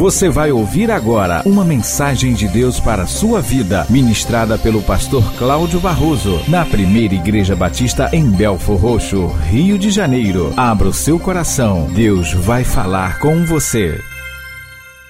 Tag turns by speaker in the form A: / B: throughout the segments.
A: Você vai ouvir agora uma mensagem de Deus para a sua vida, ministrada pelo pastor Cláudio Barroso, na primeira Igreja Batista em Belfor Roxo, Rio de Janeiro. Abra o seu coração, Deus vai falar com você.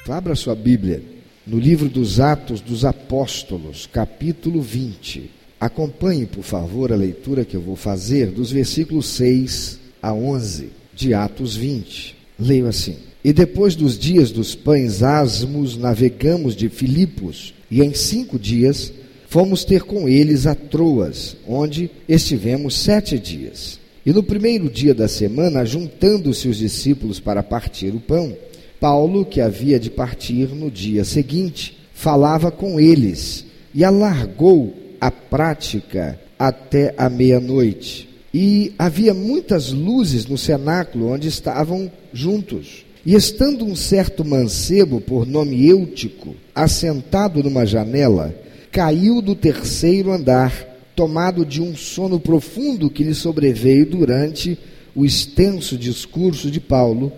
B: Abra sua Bíblia no livro dos Atos dos Apóstolos, capítulo 20. Acompanhe, por favor, a leitura que eu vou fazer dos versículos 6 a 11 de Atos 20. Leio assim. E depois dos dias dos pães asmos, navegamos de Filipos, e em cinco dias fomos ter com eles a Troas, onde estivemos sete dias. E no primeiro dia da semana, juntando-se os discípulos para partir o pão, Paulo, que havia de partir no dia seguinte, falava com eles e alargou a prática até a meia-noite. E havia muitas luzes no cenáculo onde estavam juntos. E estando um certo mancebo, por nome Eutico, assentado numa janela, caiu do terceiro andar, tomado de um sono profundo que lhe sobreveio durante o extenso discurso de Paulo,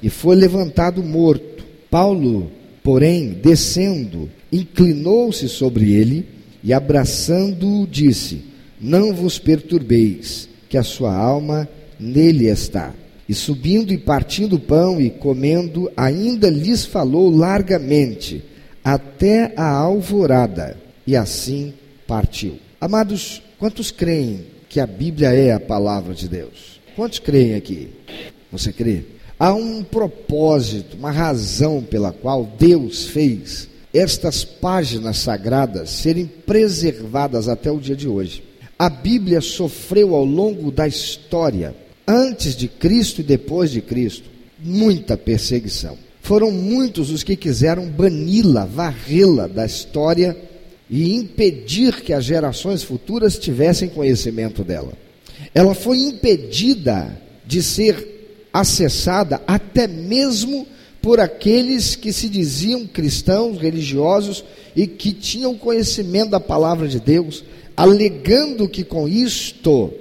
B: e foi levantado morto. Paulo, porém, descendo, inclinou-se sobre ele e, abraçando-o, disse: Não vos perturbeis, que a sua alma nele está. E subindo e partindo o pão e comendo, ainda lhes falou largamente, até a alvorada, e assim partiu. Amados, quantos creem que a Bíblia é a palavra de Deus? Quantos creem aqui? Você crê? Há um propósito, uma razão pela qual Deus fez estas páginas sagradas serem preservadas até o dia de hoje. A Bíblia sofreu ao longo da história antes de Cristo e depois de Cristo, muita perseguição. Foram muitos os que quiseram bani-la, varrê-la da história e impedir que as gerações futuras tivessem conhecimento dela. Ela foi impedida de ser acessada até mesmo por aqueles que se diziam cristãos, religiosos e que tinham conhecimento da palavra de Deus, alegando que com isto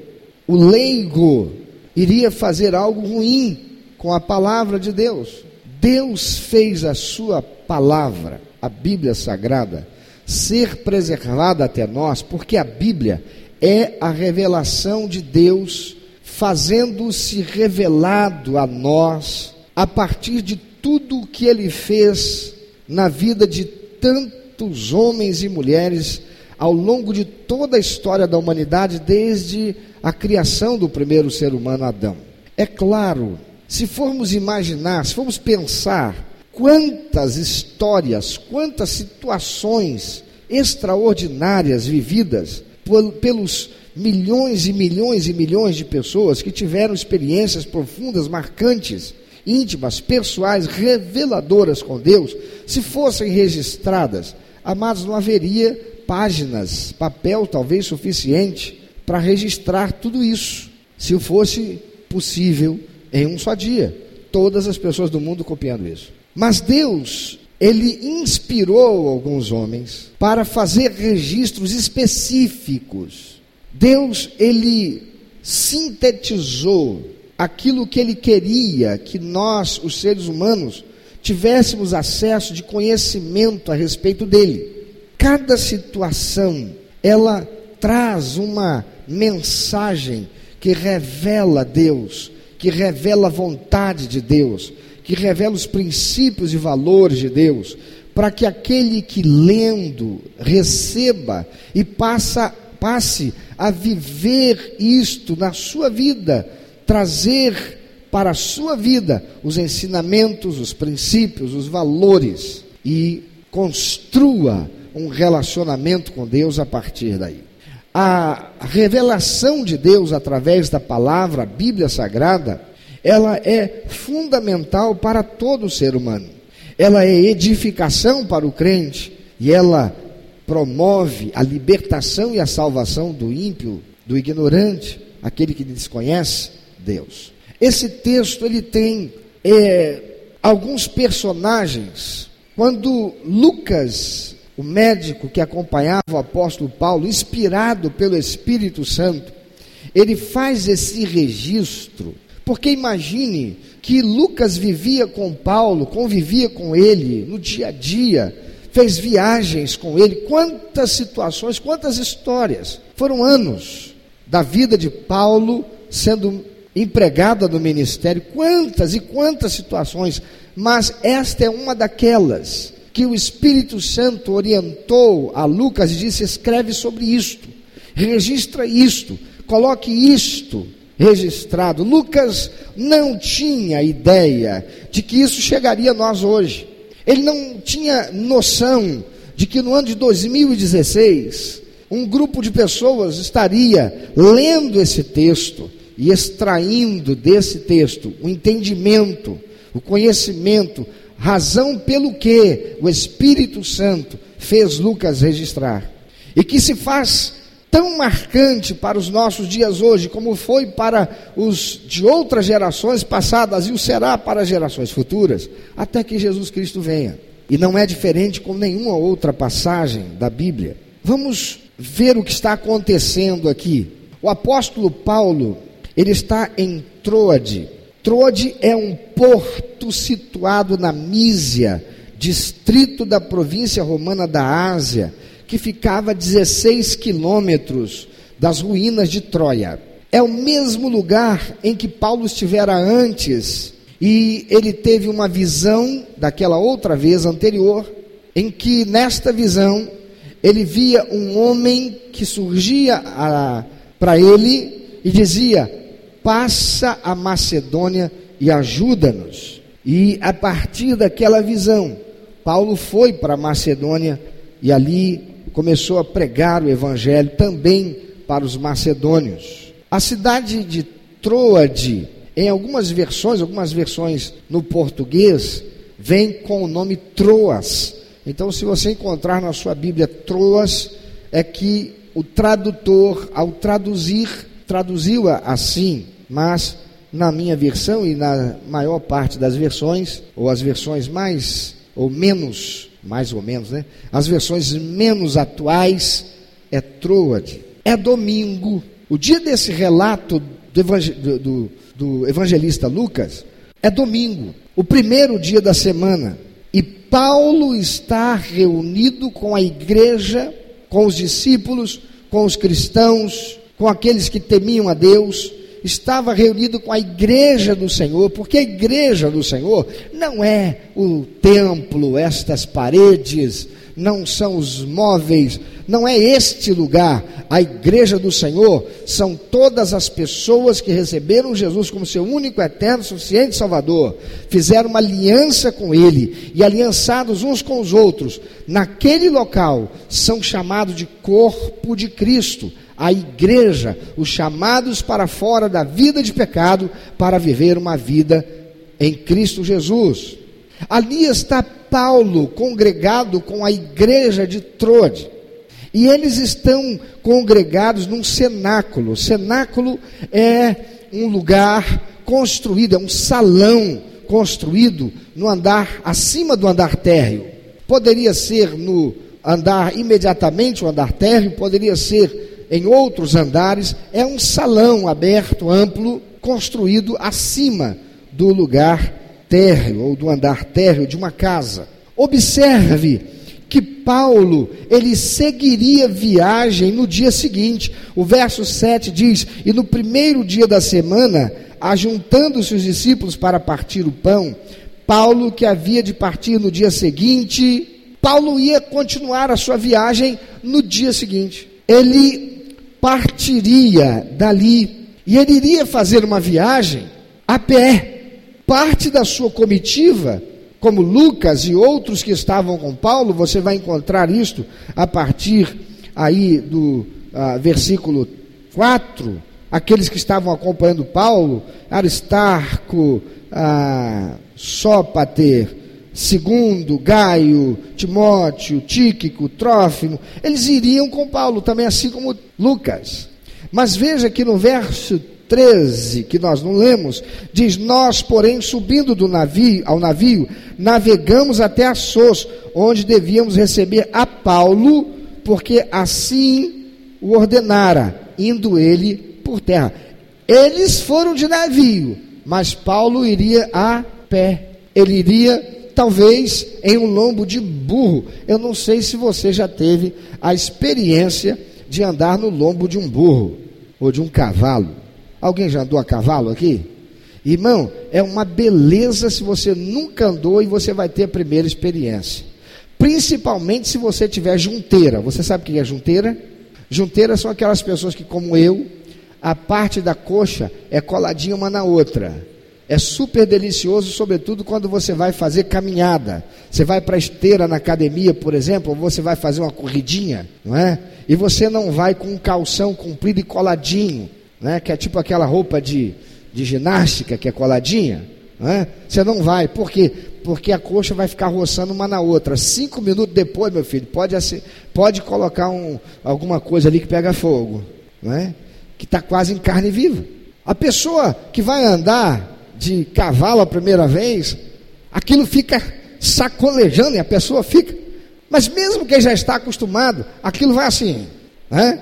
B: o leigo iria fazer algo ruim com a palavra de Deus. Deus fez a sua palavra, a Bíblia Sagrada, ser preservada até nós, porque a Bíblia é a revelação de Deus fazendo-se revelado a nós a partir de tudo o que ele fez na vida de tantos homens e mulheres ao longo de toda a história da humanidade, desde a criação do primeiro ser humano, Adão. É claro, se formos imaginar, se formos pensar quantas histórias, quantas situações extraordinárias vividas por, pelos milhões e milhões e milhões de pessoas que tiveram experiências profundas, marcantes, íntimas, pessoais, reveladoras com Deus, se fossem registradas, amados, não haveria páginas, papel talvez suficiente para registrar tudo isso, se fosse possível em um só dia. Todas as pessoas do mundo copiando isso. Mas Deus, ele inspirou alguns homens para fazer registros específicos. Deus, ele sintetizou aquilo que ele queria que nós, os seres humanos, tivéssemos acesso de conhecimento a respeito dele. Cada situação, ela traz uma mensagem que revela Deus, que revela a vontade de Deus, que revela os princípios e valores de Deus, para que aquele que lendo receba e passa, passe a viver isto na sua vida, trazer para a sua vida os ensinamentos, os princípios, os valores e construa um relacionamento com Deus a partir daí a revelação de Deus através da palavra, a Bíblia Sagrada, ela é fundamental para todo ser humano. Ela é edificação para o crente e ela promove a libertação e a salvação do ímpio, do ignorante, aquele que desconhece Deus. Esse texto ele tem é, alguns personagens. Quando Lucas o médico que acompanhava o apóstolo Paulo, inspirado pelo Espírito Santo, ele faz esse registro Porque imagine que Lucas vivia com Paulo, convivia com ele no dia a dia, fez viagens com ele. Quantas situações, quantas histórias. Foram anos da vida de Paulo sendo empregada no ministério, quantas e quantas situações, mas esta é uma daquelas que o Espírito Santo orientou a Lucas e disse: escreve sobre isto, registra isto, coloque isto registrado. Lucas não tinha ideia de que isso chegaria a nós hoje. Ele não tinha noção de que no ano de 2016 um grupo de pessoas estaria lendo esse texto e extraindo desse texto o entendimento, o conhecimento, razão pelo que o Espírito Santo fez Lucas registrar. E que se faz tão marcante para os nossos dias hoje, como foi para os de outras gerações passadas e o será para gerações futuras, até que Jesus Cristo venha. E não é diferente com nenhuma outra passagem da Bíblia. Vamos ver o que está acontecendo aqui. O apóstolo Paulo, ele está em Troade. Troade é um porto situado na Mísia, distrito da província romana da Ásia, que ficava a 16 quilômetros das ruínas de Troia. É o mesmo lugar em que Paulo estivera antes, e ele teve uma visão daquela outra vez anterior, em que nesta visão ele via um homem que surgia para ele e dizia: passa a Macedônia e ajuda-nos. E a partir daquela visão, Paulo foi para Macedônia e ali começou a pregar o evangelho também para os macedônios. A cidade de Troade, em algumas versões, algumas versões no português, vem com o nome Troas. Então, se você encontrar na sua Bíblia Troas, é que o tradutor, ao traduzir, traduziu-a assim mas na minha versão e na maior parte das versões, ou as versões mais ou menos, mais ou menos, né? As versões menos atuais é Troade. É domingo. O dia desse relato do, evangel do, do evangelista Lucas é domingo, o primeiro dia da semana. E Paulo está reunido com a igreja, com os discípulos, com os cristãos, com aqueles que temiam a Deus, estava reunido com a igreja do Senhor, porque a igreja do Senhor não é o templo, estas paredes, não são os móveis, não é este lugar. A igreja do Senhor são todas as pessoas que receberam Jesus como seu único, eterno, suficiente Salvador, fizeram uma aliança com Ele e aliançados uns com os outros, naquele local, são chamados de corpo de Cristo a igreja, os chamados para fora da vida de pecado, para viver uma vida em Cristo Jesus. Ali está Paulo congregado com a igreja de Troade. E eles estão congregados num cenáculo. Cenáculo é um lugar construído, é um salão construído no andar acima do andar térreo. Poderia ser no andar imediatamente o andar térreo, poderia ser em outros andares, é um salão aberto, amplo, construído acima do lugar térreo ou do andar térreo de uma casa. Observe que Paulo, ele seguiria viagem no dia seguinte. O verso 7 diz: "E no primeiro dia da semana, ajuntando-se os discípulos para partir o pão, Paulo, que havia de partir no dia seguinte, Paulo ia continuar a sua viagem no dia seguinte. Ele partiria dali e ele iria fazer uma viagem a pé. Parte da sua comitiva, como Lucas e outros que estavam com Paulo, você vai encontrar isto a partir aí do uh, versículo 4. Aqueles que estavam acompanhando Paulo, Aristarco, uh, Sópater, Segundo, Gaio, Timóteo, Tíquico, Trófimo, eles iriam com Paulo também, assim como Lucas. Mas veja que no verso 13, que nós não lemos, diz: Nós, porém, subindo do navio ao navio, navegamos até Assos, onde devíamos receber a Paulo, porque assim o ordenara, indo ele por terra. Eles foram de navio, mas Paulo iria a pé. Ele iria, talvez, em um lombo de burro. Eu não sei se você já teve a experiência de andar no lombo de um burro ou de um cavalo. Alguém já andou a cavalo aqui? Irmão, é uma beleza se você nunca andou e você vai ter a primeira experiência. Principalmente se você tiver junteira. Você sabe o que é junteira? Junteira são aquelas pessoas que, como eu, a parte da coxa é coladinha uma na outra. É super delicioso, sobretudo quando você vai fazer caminhada. Você vai para esteira na academia, por exemplo, ou você vai fazer uma corridinha, não é? E você não vai com um calção comprido e coladinho, né? Que é tipo aquela roupa de, de ginástica que é coladinha, não é? Você não vai, por quê? Porque a coxa vai ficar roçando uma na outra. Cinco minutos depois, meu filho, pode, pode colocar um, alguma coisa ali que pega fogo, não é? que está quase em carne viva. A pessoa que vai andar de cavalo a primeira vez, aquilo fica sacolejando e a pessoa fica. Mas mesmo quem já está acostumado, aquilo vai assim. Né?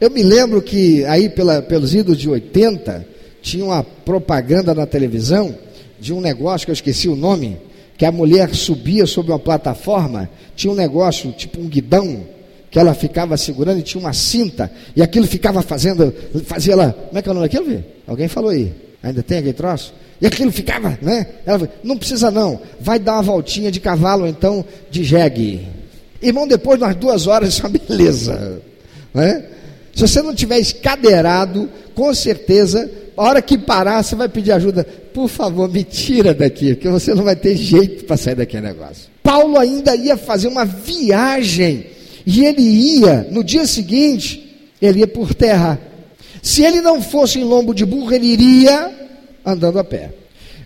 B: Eu me lembro que aí pela, pelos idos de 80, tinha uma propaganda na televisão de um negócio que eu esqueci o nome, que a mulher subia sobre uma plataforma, tinha um negócio tipo um guidão, que ela ficava segurando e tinha uma cinta, e aquilo ficava fazendo, fazia ela, como é que é o nome daquilo? Alguém falou aí, ainda tem aquele troço? E aquilo ficava, né? Ela falou, não precisa não, vai dar uma voltinha de cavalo então, de jegue. Irmão, depois de umas duas horas, isso é uma beleza, né? Se você não tiver escadeirado, com certeza, a hora que parar, você vai pedir ajuda. Por favor, me tira daqui, porque você não vai ter jeito para sair daquele negócio. Paulo ainda ia fazer uma viagem e ele ia, no dia seguinte, ele ia por terra. Se ele não fosse em lombo de burro, ele iria andando a pé.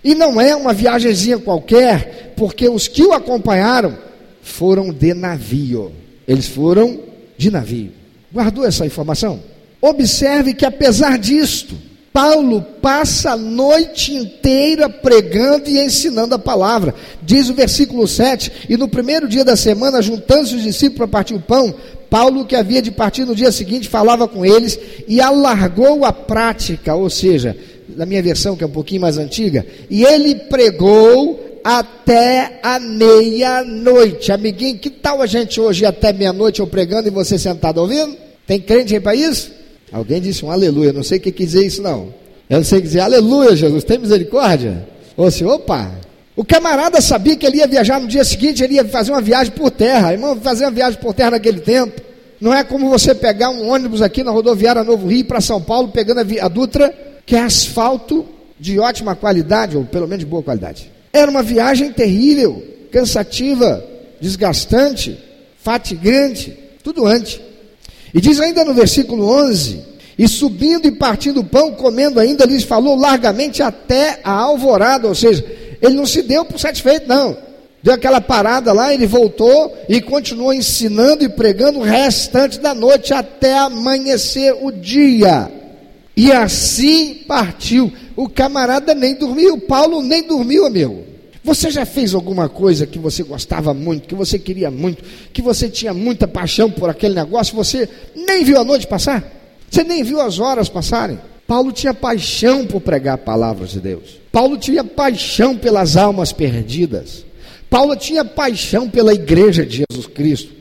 B: E não é uma viagemzinha qualquer, porque os que o acompanharam foram de navio. Eles foram de navio. Guardou essa informação? Observe que apesar disto, Paulo passa a noite inteira pregando e ensinando a palavra. Diz o versículo 7: E no primeiro dia da semana, juntando-se os discípulos para partir o pão, Paulo, que havia de partir no dia seguinte, falava com eles e alargou a prática, ou seja, na minha versão, que é um pouquinho mais antiga, e ele pregou até a meia-noite. Amiguinho, que tal a gente hoje até meia-noite eu pregando e você sentado ouvindo? Tem crente para isso? Alguém disse um aleluia, não sei o que dizer isso não. Eu não sei dizer aleluia, Jesus, tem misericórdia? Ou assim, opa, o camarada sabia que ele ia viajar no dia seguinte, ele ia fazer uma viagem por terra. Irmão, fazer uma viagem por terra naquele tempo. Não é como você pegar um ônibus aqui na rodoviária Novo Rio para São Paulo, pegando a, a Dutra, que é asfalto de ótima qualidade, ou pelo menos de boa qualidade. Era uma viagem terrível, cansativa, desgastante, fatigante, tudo antes. E diz ainda no versículo 11: E subindo e partindo o pão, comendo ainda, lhes falou largamente até a alvorada, ou seja, ele não se deu por satisfeito, não. Deu aquela parada lá, ele voltou e continuou ensinando e pregando o restante da noite até amanhecer o dia. E assim partiu. O camarada nem dormiu, Paulo nem dormiu, meu. Você já fez alguma coisa que você gostava muito, que você queria muito, que você tinha muita paixão por aquele negócio, você nem viu a noite passar? Você nem viu as horas passarem? Paulo tinha paixão por pregar a palavra de Deus. Paulo tinha paixão pelas almas perdidas. Paulo tinha paixão pela igreja de Jesus Cristo.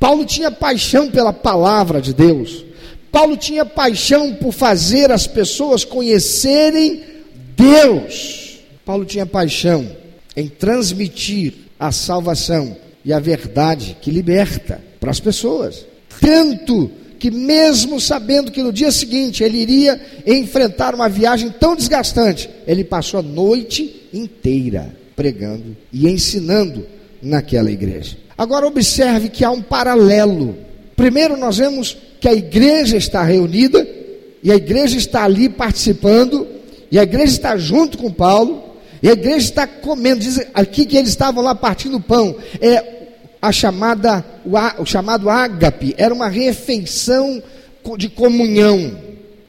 B: Paulo tinha paixão pela palavra de Deus. Paulo tinha paixão por fazer as pessoas conhecerem Deus. Paulo tinha paixão em transmitir a salvação e a verdade que liberta para as pessoas. Tanto que, mesmo sabendo que no dia seguinte ele iria enfrentar uma viagem tão desgastante, ele passou a noite inteira pregando e ensinando naquela igreja. Agora, observe que há um paralelo. Primeiro, nós vemos que a igreja está reunida e a igreja está ali participando, e a igreja está junto com Paulo, e a igreja está comendo, diz aqui que eles estavam lá partindo pão. É a chamada, o, chamado ágape, era uma refeição de comunhão.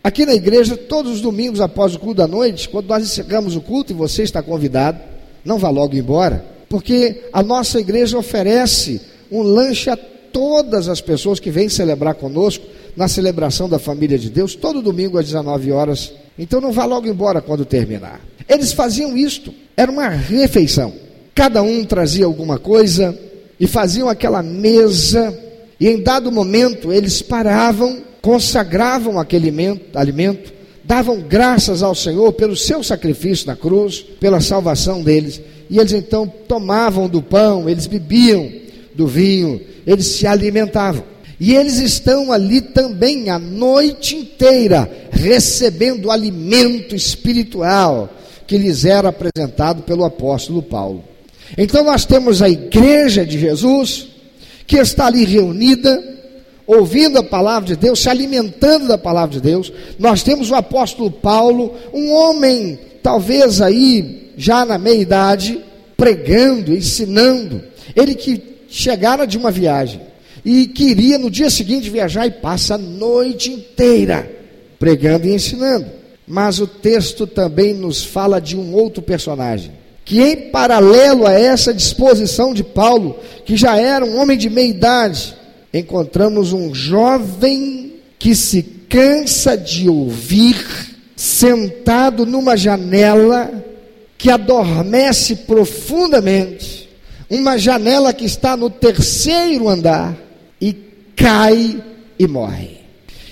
B: Aqui na igreja, todos os domingos após o culto da noite, quando nós encerramos o culto e você está convidado, não vá logo embora, porque a nossa igreja oferece um lanche a todas as pessoas que vêm celebrar conosco na celebração da família de Deus, todo domingo às 19 horas. Então não vá logo embora quando terminar. Eles faziam isto, era uma refeição. Cada um trazia alguma coisa e faziam aquela mesa, e em dado momento eles paravam, consagravam aquele alimento, davam graças ao Senhor pelo seu sacrifício na cruz, pela salvação deles, e eles então tomavam do pão, eles bebiam do vinho, eles se alimentavam. E eles estão ali também a noite inteira recebendo alimento espiritual que lhes era apresentado pelo apóstolo Paulo. Então nós temos a igreja de Jesus que está ali reunida, ouvindo a palavra de Deus, se alimentando da palavra de Deus. Nós temos o apóstolo Paulo, um homem talvez aí já na meia idade, pregando, ensinando. Ele que chegara de uma viagem e queria no dia seguinte viajar e passa a noite inteira pregando e ensinando. Mas o texto também nos fala de um outro personagem, que em paralelo a essa disposição de Paulo, que já era um homem de meia idade, encontramos um jovem que se cansa de ouvir, sentado numa janela, que adormece profundamente, uma janela que está no terceiro andar e cai e morre.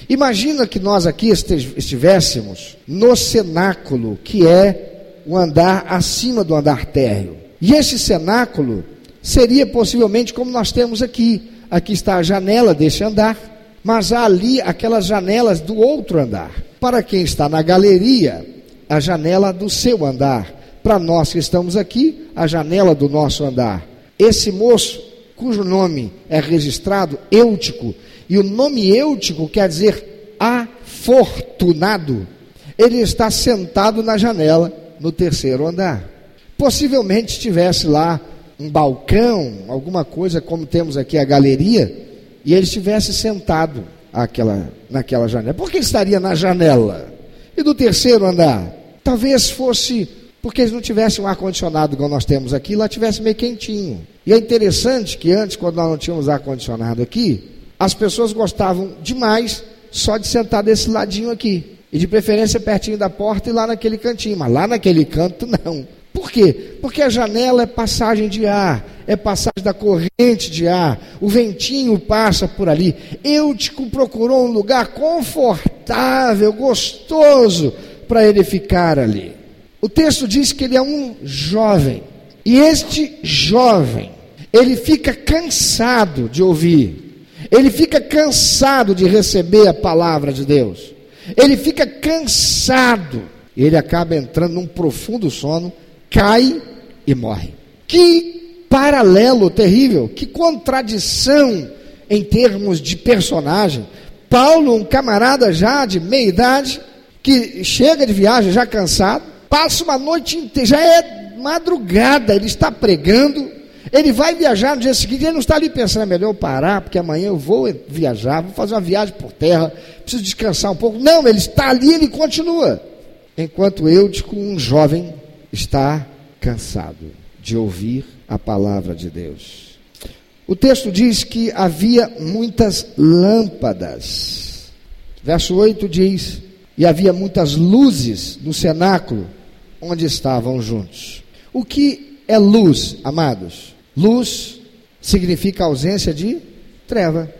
B: Imagina que nós aqui estivéssemos no cenáculo, que é o andar acima do andar térreo. E esse cenáculo seria possivelmente como nós temos aqui. Aqui está a janela desse andar, mas há ali aquelas janelas do outro andar. Para quem está na galeria, a janela do seu andar. Para nós que estamos aqui, a janela do nosso andar. Esse moço, cujo nome é registrado Eutico, e o nome Eutico quer dizer afortunado, ele está sentado na janela no terceiro andar. Possivelmente estivesse lá um balcão, alguma coisa como temos aqui a galeria, e ele estivesse sentado aquela, naquela janela. Por que ele estaria na janela? E do terceiro andar? Talvez fosse porque eles não tivessem um ar-condicionado igual nós temos aqui, lá tivesse meio quentinho. E é interessante que antes, quando nós não tínhamos ar-condicionado aqui, as pessoas gostavam demais só de sentar desse ladinho aqui. E de preferência pertinho da porta e lá naquele cantinho. Mas lá naquele canto, não. Por quê? Porque a janela é passagem de ar, é passagem da corrente de ar, o ventinho passa por ali. Eutico procurou um lugar confortável, gostoso, para ele ficar ali. O texto diz que ele é um jovem. E este jovem, ele fica cansado de ouvir. Ele fica cansado de receber a palavra de Deus. Ele fica cansado. Ele acaba entrando num profundo sono, cai e morre. Que paralelo terrível, que contradição em termos de personagem. Paulo, um camarada já de meia idade, que chega de viagem já cansado, passa uma noite inteira, já é madrugada, ele está pregando, ele vai viajar no dia seguinte, ele não está ali pensando, é melhor parar, porque amanhã eu vou viajar, vou fazer uma viagem por terra, preciso descansar um pouco. Não, ele está ali, ele continua. Enquanto eu, tipo, um jovem, está cansado de ouvir a palavra de Deus. O texto diz que havia muitas lâmpadas. Verso 8 diz: E havia muitas luzes no cenáculo onde estavam juntos. O que é luz, amados? Luz significa ausência de treva.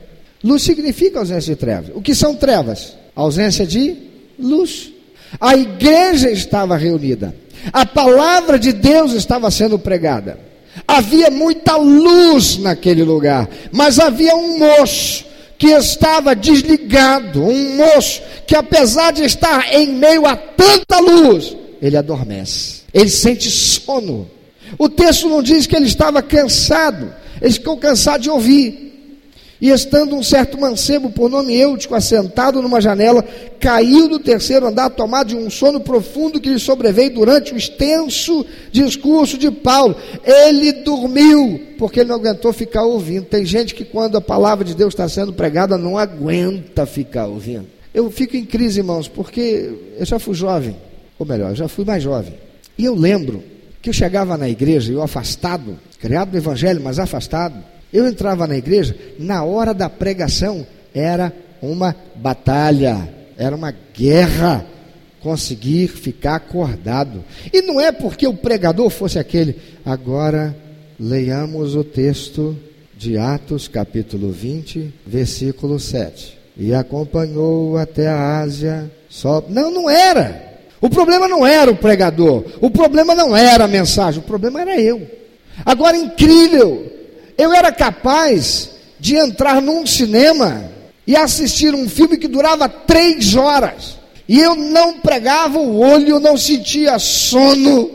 B: Luz significa ausência de trevas. O que são trevas? Ausência de luz. A igreja estava reunida. A palavra de Deus estava sendo pregada. Havia muita luz naquele lugar, mas havia um moço que estava desligado, um moço que apesar de estar em meio a tanta luz, ele adormece, ele sente sono. O texto não diz que ele estava cansado, ele ficou cansado de ouvir. E estando um certo mancebo por nome Eutico assentado numa janela, caiu do terceiro andar, tomado de um sono profundo que lhe sobreveio durante o extenso discurso de Paulo. Ele dormiu, porque ele não aguentou ficar ouvindo. Tem gente que, quando a palavra de Deus está sendo pregada, não aguenta ficar ouvindo. Eu fico em crise, irmãos, porque eu já fui jovem ou melhor, já fui mais jovem. E eu lembro que eu chegava na igreja, eu afastado, criado no evangelho, mas afastado. Eu entrava na igreja, na hora da pregação era uma batalha, era uma guerra. conseguir ficar acordado. E não é porque o pregador fosse aquele. Agora leiamos o texto de Atos, capítulo 20, versículo 7. E acompanhou até a Ásia. Só... Não, não era. O problema não era o pregador. O problema não era a mensagem. O problema era eu. Agora, incrível. Eu era capaz de entrar num cinema e assistir um filme que durava três horas. E eu não pregava o olho, não sentia sono.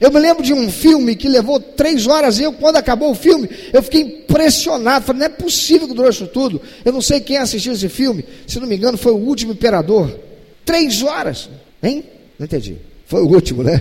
B: Eu me lembro de um filme que levou três horas e eu, quando acabou o filme, eu fiquei impressionado. Falei, não é possível que durou isso tudo. Eu não sei quem assistiu esse filme. Se não me engano, foi o último imperador. Três horas. Hein? Não entendi. Foi o último, né?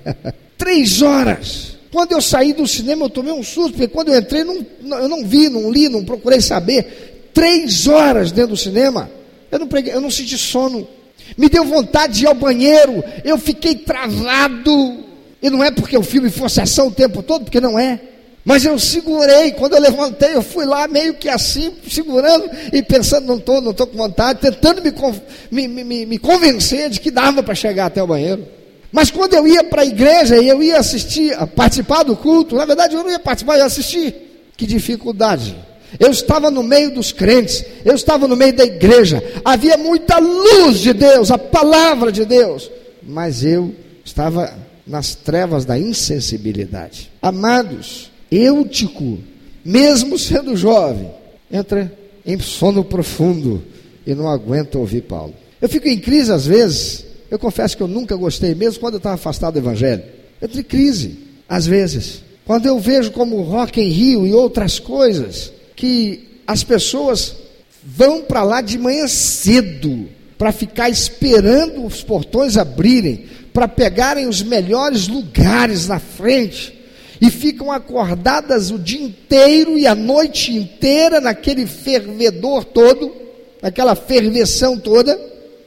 B: três horas. Quando eu saí do cinema, eu tomei um susto, porque quando eu entrei, não, eu não vi, não li, não procurei saber. Três horas dentro do cinema. Eu não, preguei, eu não senti sono me deu vontade de ir ao banheiro, eu fiquei travado. E não é porque o filme fosse ação o tempo todo, porque não é. Mas eu segurei, quando eu levantei, eu fui lá meio que assim, segurando e pensando, não estou não tô com vontade, tentando me, me, me, me convencer de que dava para chegar até o banheiro. Mas quando eu ia para a igreja e eu ia assistir, participar do culto, na verdade eu não ia participar, eu ia assistir. Que dificuldade. Eu estava no meio dos crentes, eu estava no meio da igreja, havia muita luz de Deus, a palavra de Deus, mas eu estava nas trevas da insensibilidade. Amados, Eutico, mesmo sendo jovem, entra em sono profundo e não aguenta ouvir Paulo. Eu fico em crise às vezes, eu confesso que eu nunca gostei, mesmo quando eu estava afastado do Evangelho. Eu tenho crise, às vezes. Quando eu vejo como Rock em Rio e outras coisas, que as pessoas vão para lá de manhã cedo para ficar esperando os portões abrirem, para pegarem os melhores lugares na frente e ficam acordadas o dia inteiro e a noite inteira naquele fervedor todo, naquela ferveção toda,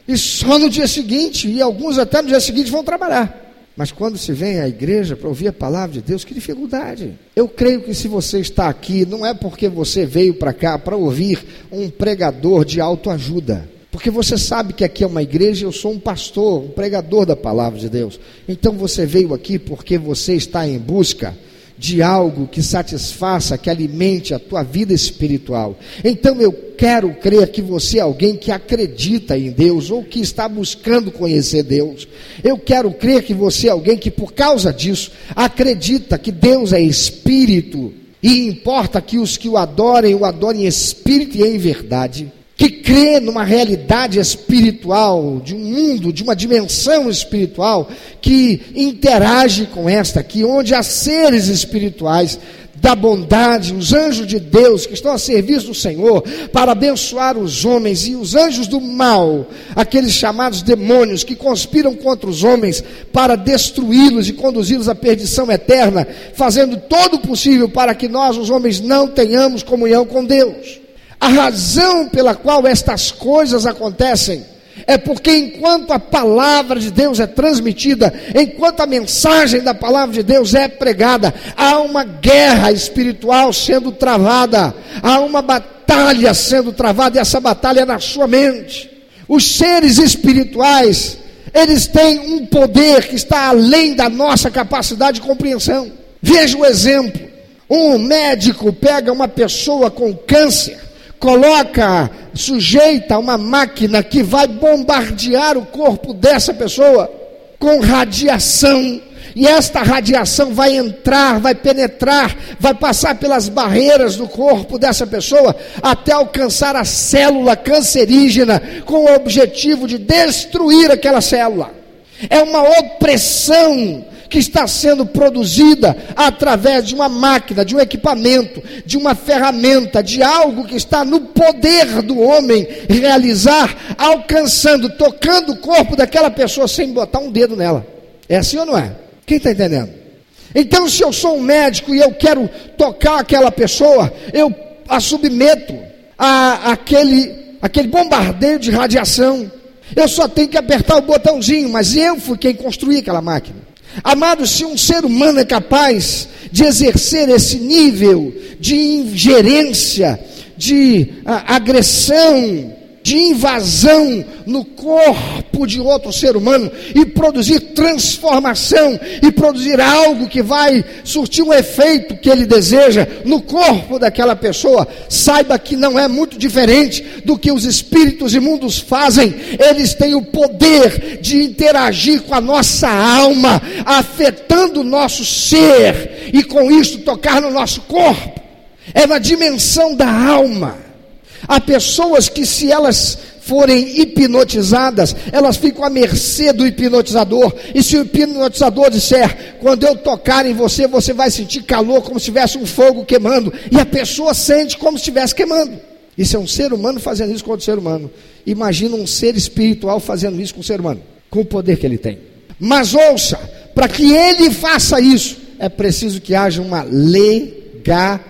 B: e só no dia seguinte, e alguns até no dia seguinte vão trabalhar. Mas quando se vem à igreja para ouvir a palavra de Deus, que dificuldade. Eu creio que se você está aqui, não é porque você veio para cá para ouvir um pregador de autoajuda. Porque você sabe que aqui é uma igreja, eu sou um pastor, um pregador da palavra de Deus. Então você veio aqui porque você está em busca de algo que satisfaça, que alimente a tua vida espiritual. Então eu quero crer que você é alguém que acredita em Deus ou que está buscando conhecer Deus. Eu quero crer que você é alguém que por causa disso acredita que Deus é espírito e importa que os que o adorem o adorem em espírito e em verdade que crê numa realidade espiritual, de um mundo, de uma dimensão espiritual, que interage com esta aqui, onde há seres espirituais da bondade, os anjos de Deus que estão a serviço do Senhor para abençoar os homens e os anjos do mal, aqueles chamados demônios que conspiram contra os homens para destruí-los e conduzi-los à perdição eterna, fazendo todo o possível para que nós, os homens, não tenhamos comunhão com Deus. A razão pela qual estas coisas acontecem é porque enquanto a palavra de Deus é transmitida, enquanto a mensagem da palavra de Deus é pregada, há uma guerra espiritual sendo travada, há uma batalha sendo travada, e essa batalha é na sua mente. Os seres espirituais, eles têm um poder que está além da nossa capacidade de compreensão. Veja o exemplo: um médico pega uma pessoa com câncer coloca, sujeita uma máquina que vai bombardear o corpo dessa pessoa com radiação. E esta radiação vai entrar, vai penetrar, vai passar pelas barreiras do corpo dessa pessoa até alcançar a célula cancerígena com o objetivo de destruir aquela célula. É uma opressão que está sendo produzida através de uma máquina, de um equipamento, de uma ferramenta, de algo que está no poder do homem realizar, alcançando, tocando o corpo daquela pessoa sem botar um dedo nela. É assim ou não é? Quem está entendendo? Então, se eu sou um médico e eu quero tocar aquela pessoa, eu a submeto a aquele, aquele bombardeio de radiação. Eu só tenho que apertar o botãozinho, mas eu fui quem construí aquela máquina. Amados, se um ser humano é capaz de exercer esse nível de ingerência, de a, ah, agressão de invasão no corpo de outro ser humano e produzir transformação e produzir algo que vai surtir um efeito que ele deseja no corpo daquela pessoa, saiba que não é muito diferente do que os espíritos imundos fazem. Eles têm o poder de interagir com a nossa alma, afetando o nosso ser e com isso tocar no nosso corpo. É na dimensão da alma. Há pessoas que, se elas forem hipnotizadas, elas ficam à mercê do hipnotizador. E se o hipnotizador disser, quando eu tocar em você, você vai sentir calor como se tivesse um fogo queimando, e a pessoa sente como se estivesse queimando. Isso é um ser humano fazendo isso com outro ser humano. Imagina um ser espiritual fazendo isso com o ser humano, com o poder que ele tem. Mas ouça, para que ele faça isso, é preciso que haja uma legalidade,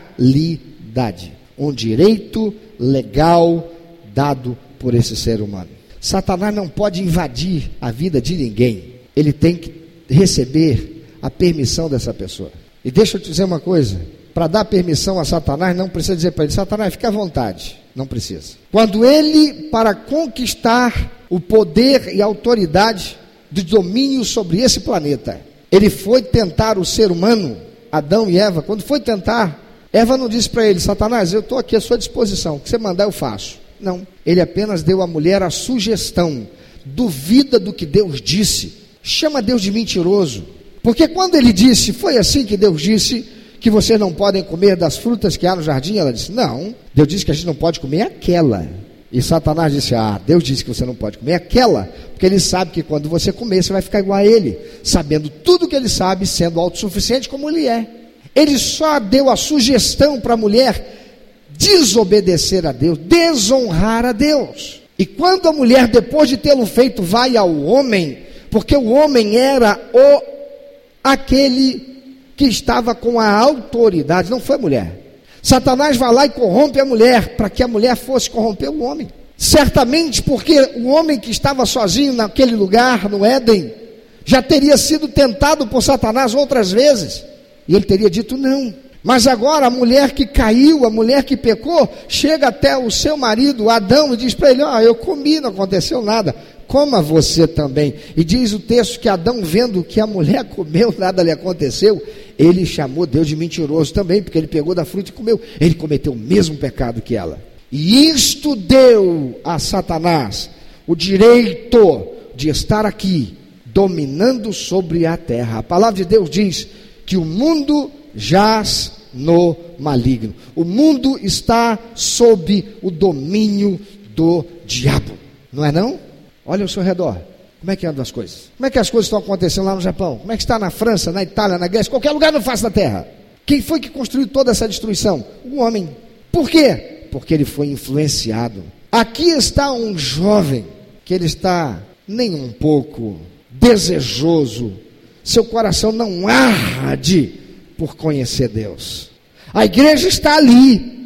B: um direito legal dado por esse ser humano. Satanás não pode invadir a vida de ninguém. Ele tem que receber a permissão dessa pessoa. E deixa eu te dizer uma coisa: para dar permissão a Satanás, não precisa dizer para ele, Satanás, fica à vontade. Não precisa. Quando ele, para conquistar o poder e autoridade de domínio sobre esse planeta, ele foi tentar o ser humano, Adão e Eva, quando foi tentar Eva não disse para ele, Satanás, eu estou aqui à sua disposição, o que você mandar eu faço. Não, ele apenas deu à mulher a sugestão, duvida do que Deus disse, chama Deus de mentiroso, porque quando ele disse, foi assim que Deus disse, que vocês não podem comer das frutas que há no jardim, ela disse, não, Deus disse que a gente não pode comer aquela. E Satanás disse, ah, Deus disse que você não pode comer aquela, porque ele sabe que quando você comer, você vai ficar igual a ele, sabendo tudo que ele sabe, sendo autossuficiente como ele é. Ele só deu a sugestão para a mulher desobedecer a Deus, desonrar a Deus. E quando a mulher, depois de tê-lo feito, vai ao homem, porque o homem era o aquele que estava com a autoridade, não foi a mulher. Satanás vai lá e corrompe a mulher, para que a mulher fosse corromper o homem. Certamente porque o homem que estava sozinho naquele lugar, no Éden, já teria sido tentado por Satanás outras vezes. E ele teria dito não. Mas agora a mulher que caiu, a mulher que pecou, chega até o seu marido, Adão, e diz para ele: Ah, eu comi, não aconteceu nada. Coma você também. E diz o texto que Adão, vendo que a mulher comeu, nada lhe aconteceu, ele chamou Deus de mentiroso também, porque ele pegou da fruta e comeu. Ele cometeu o mesmo pecado que ela. E isto deu a Satanás o direito de estar aqui, dominando sobre a terra. A palavra de Deus diz que o mundo jaz no maligno. O mundo está sob o domínio do diabo. Não é não? Olha ao seu redor. Como é que andam as coisas? Como é que as coisas estão acontecendo lá no Japão? Como é que está na França, na Itália, na Grécia, qualquer lugar no face da terra? Quem foi que construiu toda essa destruição? O homem. Por quê? Porque ele foi influenciado. Aqui está um jovem que ele está nem um pouco desejoso seu coração não arde por conhecer Deus. A igreja está ali.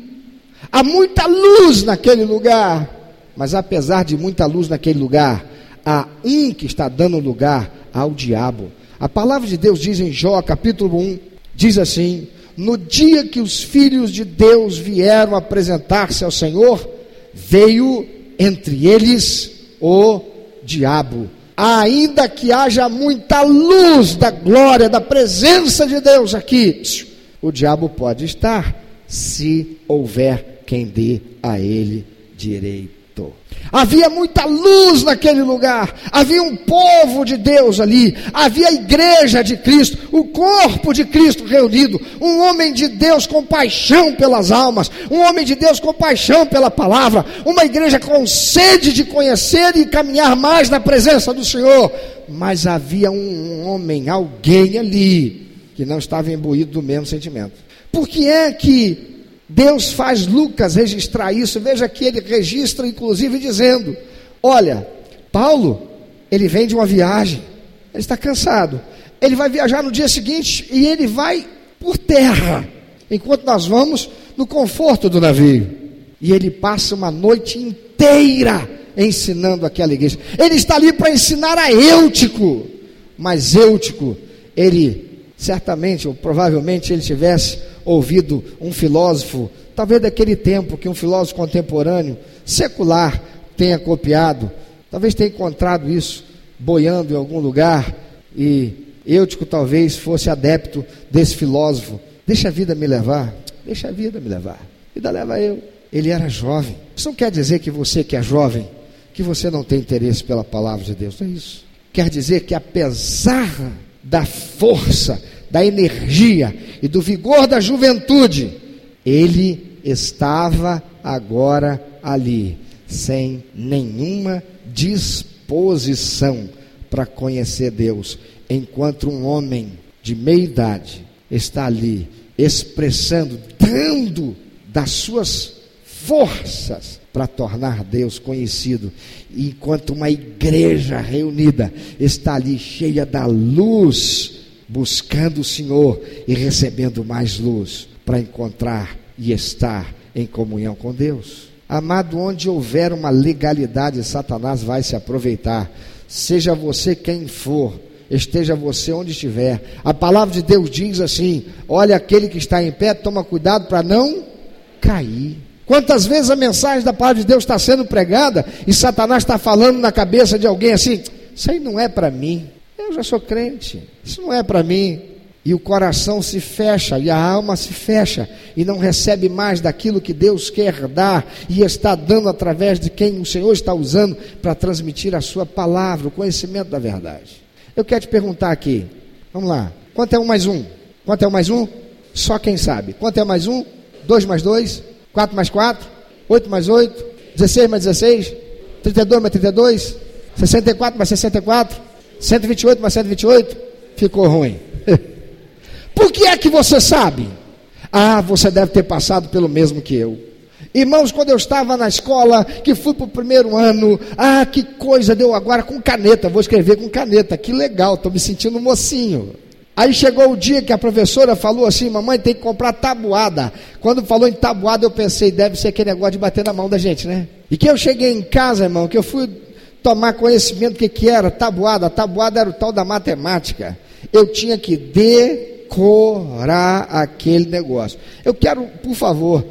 B: Há muita luz naquele lugar. Mas apesar de muita luz naquele lugar, há um que está dando lugar ao diabo. A palavra de Deus diz em Jó, capítulo 1, diz assim: No dia que os filhos de Deus vieram apresentar-se ao Senhor, veio entre eles o diabo ainda que haja muita luz da glória, da presença de Deus aqui, o diabo pode estar, se houver quem dê a ele direito. Havia muita luz naquele lugar, havia um povo de Deus ali, havia a igreja de Cristo, o corpo de Cristo reunido, um homem de Deus com paixão pelas almas, um homem de Deus com paixão pela palavra, uma igreja com sede de conhecer e caminhar mais na presença do Senhor. Mas havia um homem, alguém ali, que não estava imbuído do mesmo sentimento. Por que é que Deus faz Lucas registrar isso. Veja que ele registra, inclusive, dizendo: Olha, Paulo, ele vem de uma viagem, ele está cansado. Ele vai viajar no dia seguinte e ele vai por terra, enquanto nós vamos no conforto do navio. E ele passa uma noite inteira ensinando aquela igreja. Ele está ali para ensinar a Eutico, mas Eutico, ele certamente ou provavelmente ele tivesse ouvido um filósofo, talvez daquele tempo, que um filósofo contemporâneo, secular, tenha copiado, talvez tenha encontrado isso boiando em algum lugar e Eutico talvez fosse adepto desse filósofo. Deixa a vida me levar, deixa a vida me levar. Vida leva eu. Ele era jovem. Isso não quer dizer que você que é jovem, que você não tem interesse pela palavra de Deus. Não é isso. Quer dizer que apesar da força, da energia e do vigor da juventude, ele estava agora ali, sem nenhuma disposição para conhecer Deus, enquanto um homem de meia idade está ali expressando, dando das suas forças para tornar Deus conhecido, enquanto uma igreja reunida está ali cheia da luz, buscando o Senhor e recebendo mais luz para encontrar e estar em comunhão com Deus. Amado, onde houver uma legalidade, Satanás vai se aproveitar. Seja você quem for, esteja você onde estiver. A palavra de Deus diz assim: olha, aquele que está em pé, toma cuidado para não cair. Quantas vezes a mensagem da palavra de Deus está sendo pregada e Satanás está falando na cabeça de alguém assim: Isso aí não é para mim. Eu já sou crente. Isso não é para mim. E o coração se fecha, e a alma se fecha, e não recebe mais daquilo que Deus quer dar, e está dando através de quem o Senhor está usando para transmitir a sua palavra, o conhecimento da verdade. Eu quero te perguntar aqui, vamos lá, quanto é um mais um? Quanto é um mais um? Só quem sabe. Quanto é mais um? Dois mais dois? 4 mais 4, 8 mais 8, 16 mais 16, 32 mais 32, 64 mais 64, 128 mais 128, ficou ruim. Por que é que você sabe? Ah, você deve ter passado pelo mesmo que eu. Irmãos, quando eu estava na escola, que fui para o primeiro ano, ah, que coisa, deu agora com caneta, vou escrever com caneta, que legal, estou me sentindo mocinho. Aí chegou o dia que a professora falou assim: Mamãe tem que comprar tabuada. Quando falou em tabuada, eu pensei: deve ser aquele negócio de bater na mão da gente, né? E que eu cheguei em casa, irmão, que eu fui tomar conhecimento do que, era tabuada. A tabuada era o tal da matemática. Eu tinha que decorar aquele negócio. Eu quero, por favor,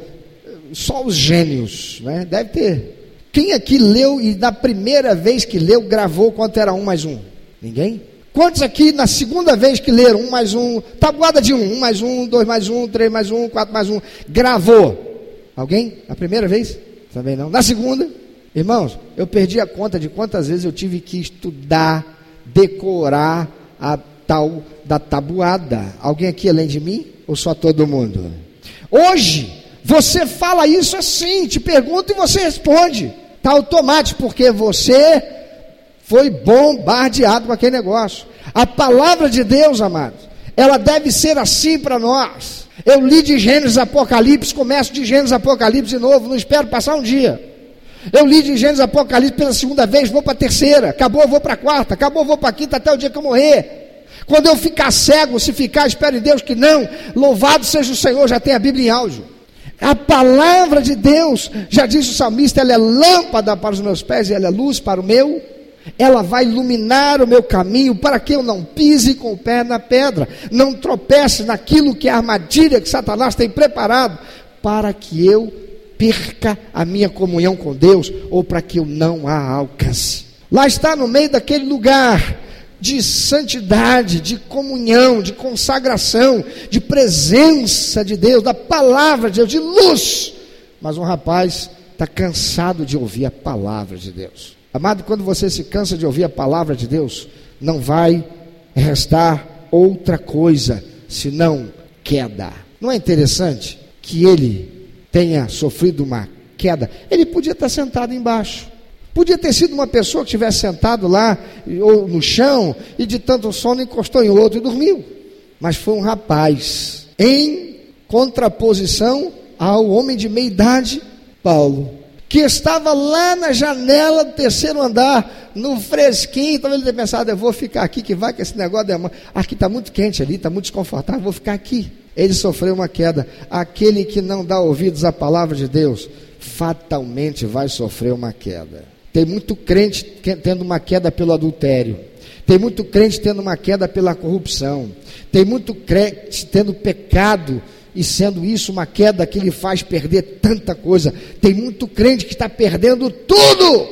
B: só os gênios, né? Deve ter. Quem aqui leu e na primeira vez que leu, gravou quanto era um mais um? Ninguém? Quantos aqui na segunda vez que leram um mais um, tabuada de um, um mais um, dois mais um, três mais um, quatro mais um, gravou? Alguém? Na primeira vez? Também não. Na segunda? Irmãos, eu perdi a conta de quantas vezes eu tive que estudar, decorar a tal da tabuada. Alguém aqui além de mim? Ou só todo mundo? Hoje, você fala isso assim, te pergunta e você responde. Está automático, porque você foi bombardeado com aquele negócio. A palavra de Deus, amados, ela deve ser assim para nós. Eu li de Gênesis Apocalipse, começo de Gênesis Apocalipse de novo, não espero passar um dia. Eu li de Gênesis Apocalipse pela segunda vez, vou para a terceira, acabou, vou para a quarta, acabou, vou para a quinta, até o dia que eu morrer. Quando eu ficar cego, se ficar, espero em Deus que não. Louvado seja o Senhor, já tem a Bíblia em áudio. A palavra de Deus, já disse o salmista, ela é lâmpada para os meus pés e ela é luz para o meu ela vai iluminar o meu caminho para que eu não pise com o pé na pedra, não tropece naquilo que é a armadilha que Satanás tem preparado para que eu perca a minha comunhão com Deus ou para que eu não a alcance. Lá está no meio daquele lugar de santidade, de comunhão, de consagração, de presença de Deus, da palavra de Deus, de luz. Mas um rapaz está cansado de ouvir a palavra de Deus. Amado, quando você se cansa de ouvir a palavra de Deus, não vai restar outra coisa senão queda. Não é interessante que ele tenha sofrido uma queda? Ele podia estar sentado embaixo. Podia ter sido uma pessoa que estivesse sentado lá ou no chão e de tanto sono encostou em outro e dormiu. Mas foi um rapaz em contraposição ao homem de meia idade, Paulo que estava lá na janela do terceiro andar, no fresquinho, talvez ele tenha pensado, eu vou ficar aqui, que vai que esse negócio é... Aqui está muito quente ali, está muito desconfortável, vou ficar aqui. Ele sofreu uma queda. Aquele que não dá ouvidos à palavra de Deus, fatalmente vai sofrer uma queda. Tem muito crente tendo uma queda pelo adultério. Tem muito crente tendo uma queda pela corrupção. Tem muito crente tendo pecado e sendo isso uma queda que lhe faz perder tanta coisa. Tem muito crente que está perdendo tudo,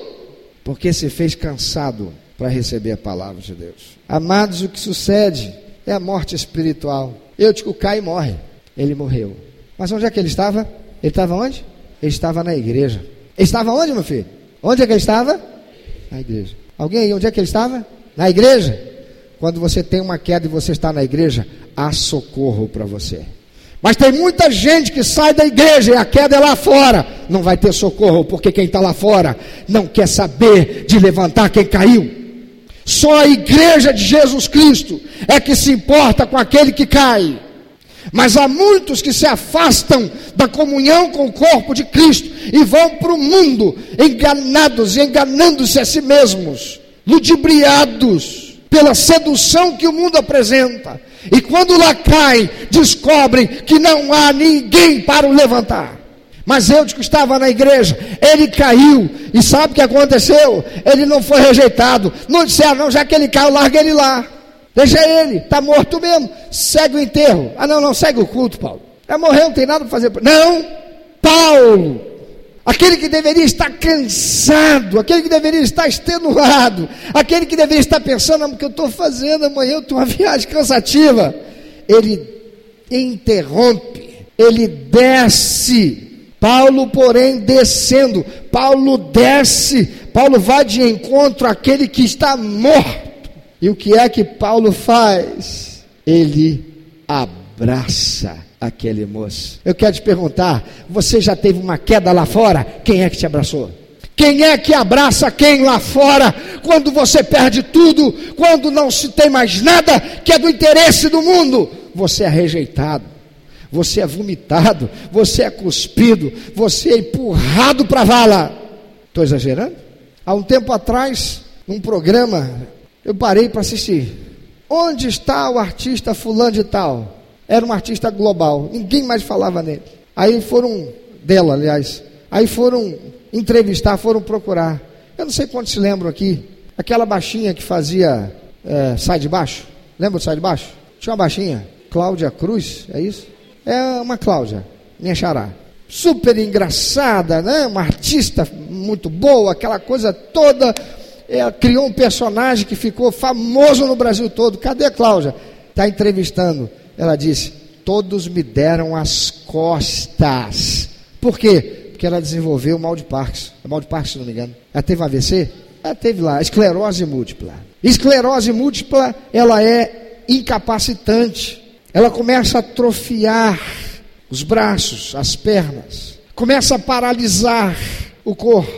B: porque se fez cansado para receber a palavra de Deus. Amados, o que sucede é a morte espiritual. Eutico cai e morre. Ele morreu. Mas onde é que ele estava? Ele estava onde? Ele estava na igreja. Ele estava onde, meu filho? Onde é que ele estava? Na igreja. Alguém aí, onde é que ele estava? Na igreja. Quando você tem uma queda e você está na igreja, há socorro para você. Mas tem muita gente que sai da igreja e a queda é lá fora. Não vai ter socorro, porque quem está lá fora não quer saber de levantar quem caiu. Só a igreja de Jesus Cristo é que se importa com aquele que cai. Mas há muitos que se afastam da comunhão com o corpo de Cristo e vão para o mundo enganados e enganando-se a si mesmos, ludibriados pela sedução que o mundo apresenta e quando lá caem, descobrem que não há ninguém para o levantar. Mas eu que estava na igreja, ele caiu, e sabe o que aconteceu? Ele não foi rejeitado. Não disseram, não, já que ele caiu, larga ele lá. Deixa ele, está morto mesmo. Segue o enterro. Ah, não, não, segue o culto, Paulo. Já morreu, não tem nada para fazer. Não, Paulo aquele que deveria estar cansado, aquele que deveria estar extenuado, aquele que deveria estar pensando, o que eu estou fazendo amanhã, eu estou uma viagem cansativa, ele interrompe, ele desce. Paulo, porém, descendo, Paulo desce, Paulo vai de encontro àquele que está morto. E o que é que Paulo faz? Ele abraça aquele moço. Eu quero te perguntar: você já teve uma queda lá fora? Quem é que te abraçou? Quem é que abraça quem lá fora quando você perde tudo, quando não se tem mais nada que é do interesse do mundo? Você é rejeitado, você é vomitado, você é cuspido, você é empurrado para a vala. Estou exagerando? Há um tempo atrás, num programa, eu parei para assistir. Onde está o artista fulano de tal? Era uma artista global, ninguém mais falava nele. Aí foram, dela, aliás, aí foram entrevistar, foram procurar. Eu não sei quantos se lembram aqui, aquela baixinha que fazia é, Sai de Baixo. Lembra do Sai de Baixo? Tinha uma baixinha, Cláudia Cruz, é isso? É uma Cláudia, minha xará. Super engraçada, né? Uma artista muito boa, aquela coisa toda. Ela criou um personagem que ficou famoso no Brasil todo. Cadê a Cláudia? Está entrevistando ela disse: Todos me deram as costas. Por quê? Porque ela desenvolveu mal de Parkinson. É mal de Parkinson, se não me engano. Ela teve AVC? Ela teve lá, esclerose múltipla. Esclerose múltipla, ela é incapacitante. Ela começa a atrofiar os braços, as pernas. Começa a paralisar o corpo.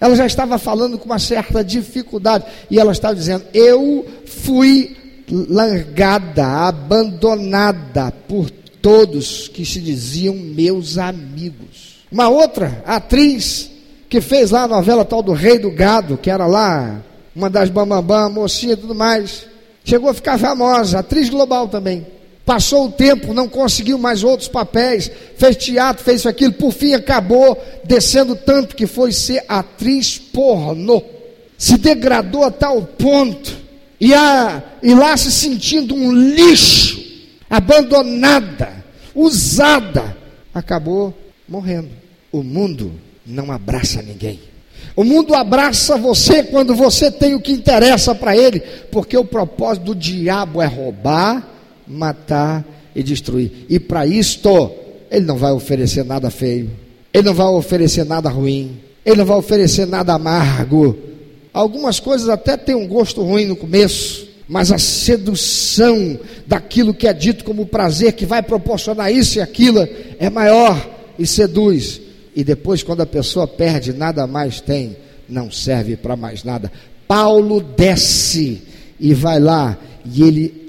B: Ela já estava falando com uma certa dificuldade. E ela estava dizendo: Eu fui largada, abandonada por todos que se diziam meus amigos. Uma outra atriz que fez lá a novela tal do Rei do Gado, que era lá uma das bambambam, mocinha e tudo mais, chegou a ficar famosa, atriz global também. Passou o tempo, não conseguiu mais outros papéis, fez teatro, fez isso aquilo, por fim acabou descendo tanto que foi ser atriz pornô. Se degradou a tal ponto e, a, e lá se sentindo um lixo, abandonada, usada, acabou morrendo. O mundo não abraça ninguém. O mundo abraça você quando você tem o que interessa para ele, porque o propósito do diabo é roubar, matar e destruir. E para isto, ele não vai oferecer nada feio, ele não vai oferecer nada ruim, ele não vai oferecer nada amargo, Algumas coisas até têm um gosto ruim no começo, mas a sedução daquilo que é dito como prazer, que vai proporcionar isso e aquilo, é maior e seduz. E depois, quando a pessoa perde, nada mais tem, não serve para mais nada. Paulo desce e vai lá, e ele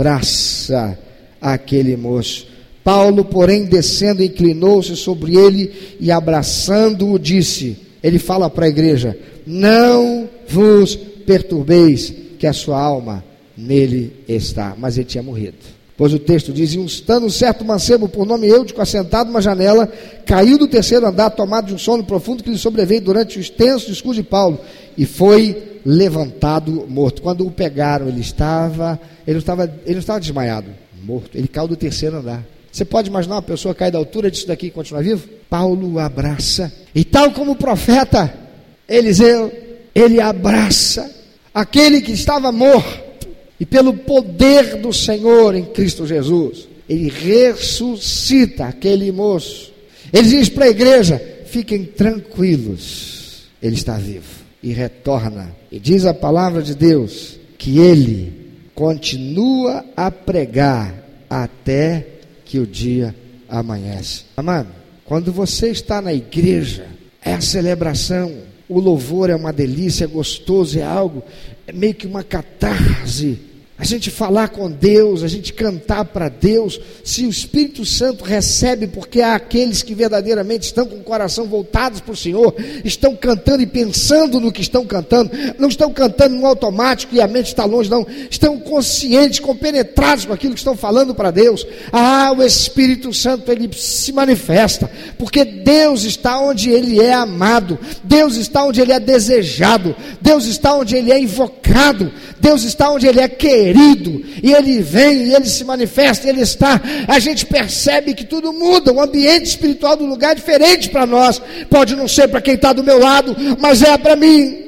B: abraça aquele moço. Paulo, porém, descendo, inclinou-se sobre ele e abraçando-o, disse: ele fala para a igreja: Não vos perturbeis, que a sua alma nele está. Mas ele tinha morrido. Pois o texto diz: E estando um certo mancebo por nome Eutico, assentado numa janela, caiu do terceiro andar, tomado de um sono profundo que lhe sobreveio durante o extenso discurso de Paulo, e foi levantado morto. Quando o pegaram, ele estava, ele estava, ele não estava desmaiado, morto. Ele caiu do terceiro andar. Você pode imaginar uma pessoa cair da altura disso daqui e continuar vivo? Paulo abraça. E tal como o profeta Eliseu, ele abraça aquele que estava morto. E pelo poder do Senhor em Cristo Jesus, ele ressuscita aquele moço. Ele diz para a igreja: fiquem tranquilos, ele está vivo. E retorna. E diz a palavra de Deus que ele continua a pregar até que o dia amanhece. Amado, quando você está na igreja, é a celebração, o louvor é uma delícia, é gostoso, é algo, é meio que uma catarse a gente falar com Deus, a gente cantar para Deus, se o Espírito Santo recebe, porque há aqueles que verdadeiramente estão com o coração voltados para o Senhor, estão cantando e pensando no que estão cantando, não estão cantando no automático e a mente está longe, não, estão conscientes, compenetrados com aquilo que estão falando para Deus. Ah, o Espírito Santo ele se manifesta, porque Deus está onde ele é amado, Deus está onde ele é desejado, Deus está onde ele é invocado, Deus está onde ele é querido querido, e ele vem, e ele se manifesta, e ele está. A gente percebe que tudo muda, o ambiente espiritual do lugar é diferente para nós. Pode não ser para quem está do meu lado, mas é para mim.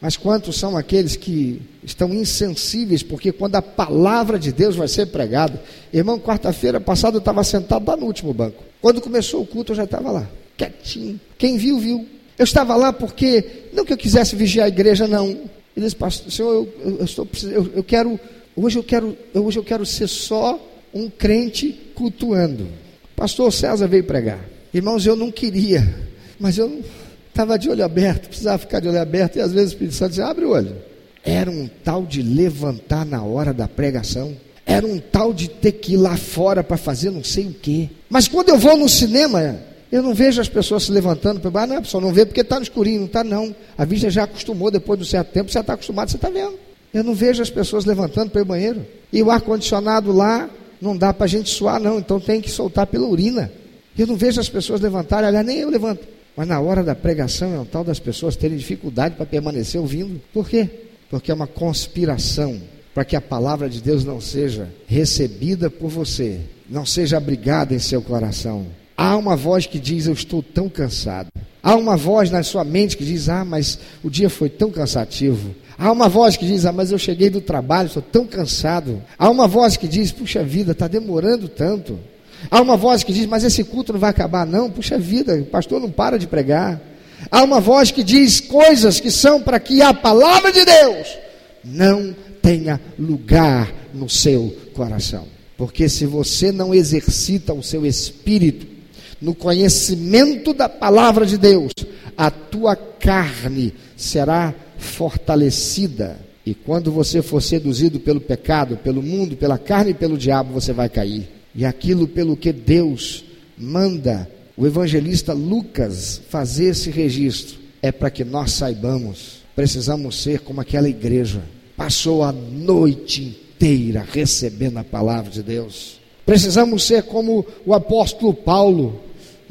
B: Mas quantos são aqueles que estão insensíveis, porque quando a palavra de Deus vai ser pregada, irmão, quarta-feira passada eu estava sentado lá no último banco. Quando começou o culto, eu já estava lá, quietinho. Quem viu, viu. Eu estava lá porque, não que eu quisesse vigiar a igreja, não. Ele disse, pastor, senhor, eu, eu, eu estou eu, eu quero, hoje eu quero, hoje eu quero ser só um crente cultuando. Pastor César veio pregar. Irmãos, eu não queria, mas eu estava de olho aberto, precisava ficar de olho aberto, e às vezes o Espírito Santo dizia, abre o olho. Era um tal de levantar na hora da pregação. Era um tal de ter que ir lá fora para fazer não sei o quê. Mas quando eu vou no cinema, eu não vejo as pessoas se levantando para ah, não, a não vê porque está no escurinho, não está não. A vista já acostumou, depois de um certo tempo, você está acostumado, você está vendo. Eu não vejo as pessoas levantando para o banheiro. E o ar-condicionado lá não dá para a gente suar, não, então tem que soltar pela urina. Eu não vejo as pessoas levantarem, aliás, nem eu levanto. Mas na hora da pregação é um tal das pessoas terem dificuldade para permanecer ouvindo. Por quê? Porque é uma conspiração para que a palavra de Deus não seja recebida por você, não seja abrigada em seu coração. Há uma voz que diz: Eu estou tão cansado. Há uma voz na sua mente que diz: Ah, mas o dia foi tão cansativo. Há uma voz que diz: Ah, mas eu cheguei do trabalho, estou tão cansado. Há uma voz que diz: Puxa vida, está demorando tanto. Há uma voz que diz: Mas esse culto não vai acabar, não. Puxa vida, o pastor não para de pregar. Há uma voz que diz coisas que são para que a palavra de Deus não tenha lugar no seu coração. Porque se você não exercita o seu espírito, no conhecimento da palavra de Deus, a tua carne será fortalecida. E quando você for seduzido pelo pecado, pelo mundo, pela carne e pelo diabo, você vai cair. E aquilo pelo que Deus manda o evangelista Lucas fazer esse registro é para que nós saibamos, precisamos ser como aquela igreja, passou a noite inteira recebendo a palavra de Deus. Precisamos ser como o apóstolo Paulo,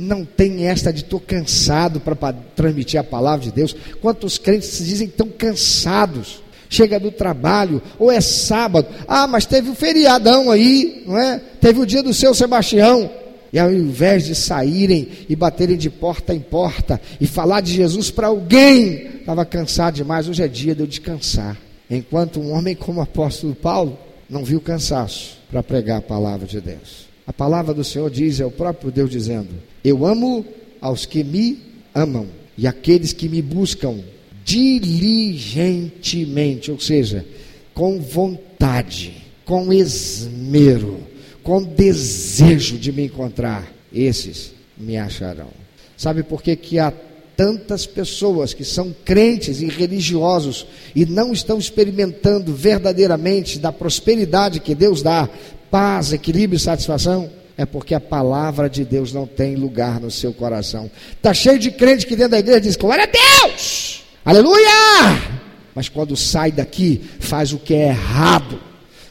B: não tem esta de estou cansado para transmitir a palavra de Deus. Quantos crentes se dizem tão cansados? Chega do trabalho, ou é sábado, ah, mas teve o um feriadão aí, não é? Teve o dia do seu Sebastião. E ao invés de saírem e baterem de porta em porta e falar de Jesus para alguém, estava cansado demais. Hoje é dia de eu descansar. Enquanto um homem como o apóstolo Paulo não viu cansaço para pregar a palavra de Deus. A palavra do Senhor diz, é o próprio Deus dizendo: eu amo aos que me amam e aqueles que me buscam diligentemente, ou seja, com vontade, com esmero, com desejo de me encontrar, esses me acharão. Sabe por que, que há tantas pessoas que são crentes e religiosos e não estão experimentando verdadeiramente da prosperidade que Deus dá, paz, equilíbrio e satisfação? é porque a palavra de Deus não tem lugar no seu coração. Está cheio de crente que dentro da igreja diz: Glória a Deus! Aleluia! Mas quando sai daqui, faz o que é errado,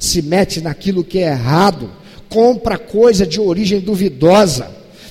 B: se mete naquilo que é errado, compra coisa de origem duvidosa,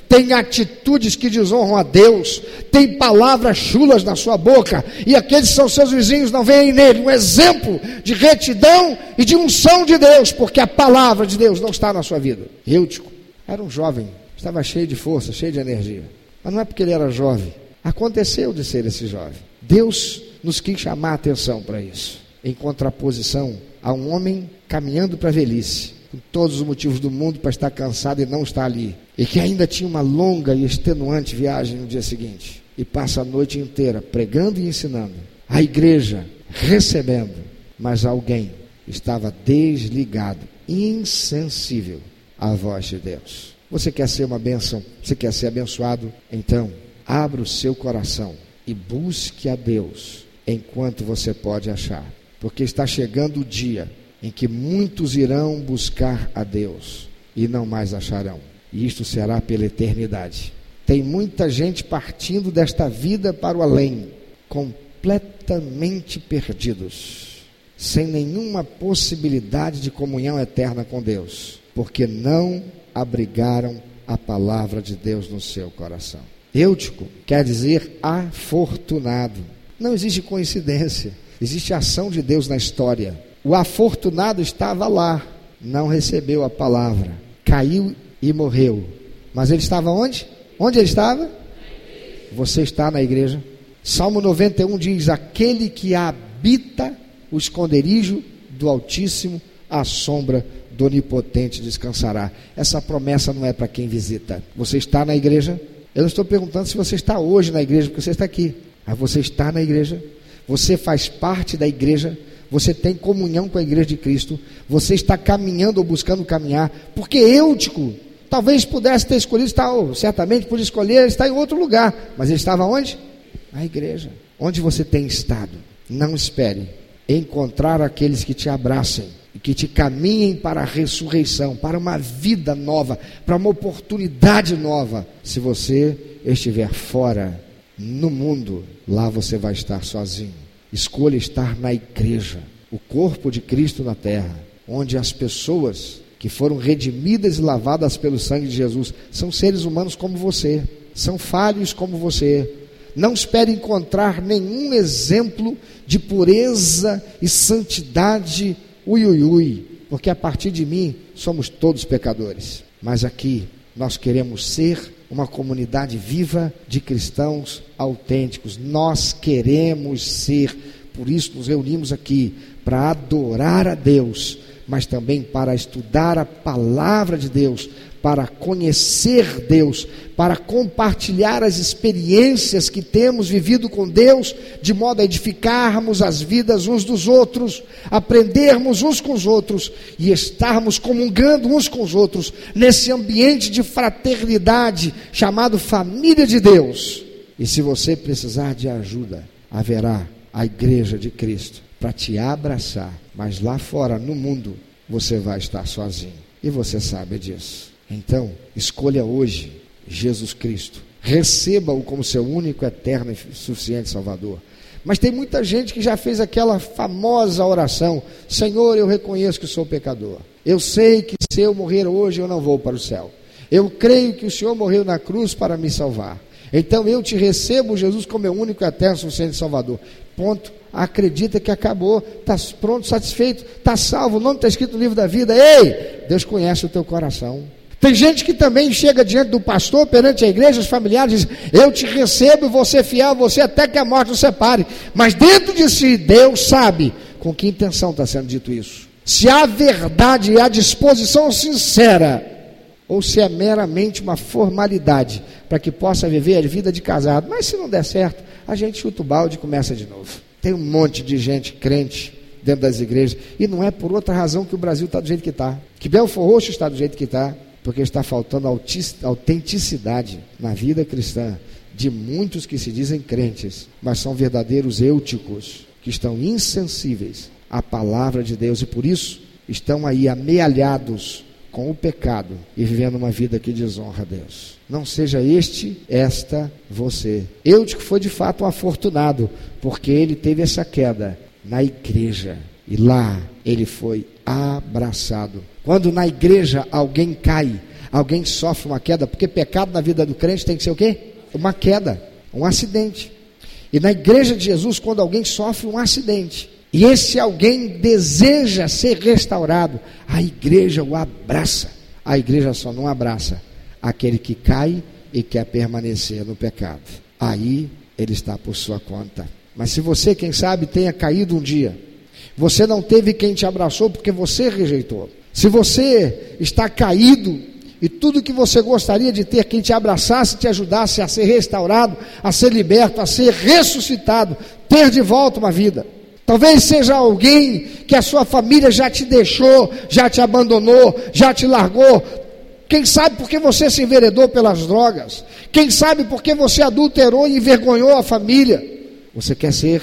B: tem atitudes que desonram a Deus, tem palavras chulas na sua boca, e aqueles que são seus vizinhos não veem nele. Um exemplo de retidão e de unção de Deus, porque a palavra de Deus não está na sua vida. Eutico era um jovem, estava cheio de força, cheio de energia, mas não é porque ele era jovem, aconteceu de ser esse jovem. Deus nos quis chamar a atenção para isso, em contraposição a um homem caminhando para a velhice, com todos os motivos do mundo para estar cansado e não estar ali, e que ainda tinha uma longa e extenuante viagem no dia seguinte, e passa a noite inteira pregando e ensinando, a igreja recebendo, mas alguém estava desligado, insensível à voz de Deus. Você quer ser uma bênção? Você quer ser abençoado? Então, abra o seu coração e busque a Deus enquanto você pode achar, porque está chegando o dia em que muitos irão buscar a Deus e não mais acharão. E isto será pela eternidade. Tem muita gente partindo desta vida para o além, completamente perdidos, sem nenhuma possibilidade de comunhão eterna com Deus, porque não abrigaram a palavra de Deus no seu coração. Eutico quer dizer afortunado. Não existe coincidência, existe ação de Deus na história. O afortunado estava lá, não recebeu a palavra, caiu e morreu. Mas ele estava onde? Onde ele estava? Você está na igreja. Salmo 91 diz: Aquele que habita o esconderijo do Altíssimo, a sombra do Onipotente descansará. Essa promessa não é para quem visita. Você está na igreja? Eu não estou perguntando se você está hoje na igreja, porque você está aqui. Mas você está na igreja, você faz parte da igreja, você tem comunhão com a igreja de Cristo, você está caminhando ou buscando caminhar, porque Eutico talvez pudesse ter escolhido ou certamente por escolher estar em outro lugar, mas ele estava onde? Na igreja. Onde você tem estado? Não espere encontrar aqueles que te abracem e que te caminhem para a ressurreição, para uma vida nova, para uma oportunidade nova. Se você estiver fora no mundo, lá você vai estar sozinho. Escolha estar na igreja, o corpo de Cristo na terra, onde as pessoas que foram redimidas e lavadas pelo sangue de Jesus são seres humanos como você, são falhos como você. Não espere encontrar nenhum exemplo de pureza e santidade, ui, ui, ui, porque a partir de mim somos todos pecadores. Mas aqui nós queremos ser uma comunidade viva de cristãos autênticos. Nós queremos ser, por isso nos reunimos aqui para adorar a Deus, mas também para estudar a palavra de Deus, para conhecer Deus, para compartilhar as experiências que temos vivido com Deus, de modo a edificarmos as vidas uns dos outros, aprendermos uns com os outros e estarmos comungando uns com os outros nesse ambiente de fraternidade chamado família de Deus. E se você precisar de ajuda, haverá a igreja de Cristo para te abraçar, mas lá fora, no mundo, você vai estar sozinho. E você sabe disso. Então, escolha hoje Jesus Cristo. Receba-o como seu único, eterno e suficiente Salvador. Mas tem muita gente que já fez aquela famosa oração: Senhor, eu reconheço que sou pecador. Eu sei que se eu morrer hoje eu não vou para o céu. Eu creio que o Senhor morreu na cruz para me salvar. Então eu te recebo, Jesus, como meu único, eterno, suficiente Salvador. Ponto. Acredita que acabou, está pronto, satisfeito, está salvo, o nome está escrito no livro da vida. Ei, Deus conhece o teu coração. Tem gente que também chega diante do pastor, perante a igreja, os familiares, diz: Eu te recebo ser fiel você até que a morte nos separe. Mas dentro de si, Deus sabe com que intenção está sendo dito isso. Se há verdade e há disposição sincera, ou se é meramente uma formalidade para que possa viver a vida de casado. Mas se não der certo, a gente chuta o balde e começa de novo. Tem um monte de gente crente dentro das igrejas, e não é por outra razão que o Brasil está do jeito que está, que Belfor Roxo está do jeito que está porque está faltando autenticidade na vida cristã de muitos que se dizem crentes, mas são verdadeiros eúticos, que estão insensíveis à palavra de Deus e por isso estão aí amealhados com o pecado e vivendo uma vida que desonra a Deus. Não seja este, esta, você. Eutico foi de fato um afortunado, porque ele teve essa queda na igreja e lá ele foi abraçado. Quando na igreja alguém cai, alguém sofre uma queda, porque pecado na vida do crente tem que ser o quê? Uma queda, um acidente. E na igreja de Jesus, quando alguém sofre um acidente, e esse alguém deseja ser restaurado, a igreja o abraça. A igreja só não abraça aquele que cai e quer permanecer no pecado. Aí ele está por sua conta. Mas se você, quem sabe, tenha caído um dia, você não teve quem te abraçou porque você rejeitou. Se você está caído e tudo que você gostaria de ter quem te abraçasse, te ajudasse a ser restaurado, a ser liberto, a ser ressuscitado, ter de volta uma vida. Talvez seja alguém que a sua família já te deixou, já te abandonou, já te largou. Quem sabe porque você se enveredou pelas drogas? Quem sabe porque você adulterou e envergonhou a família? Você quer ser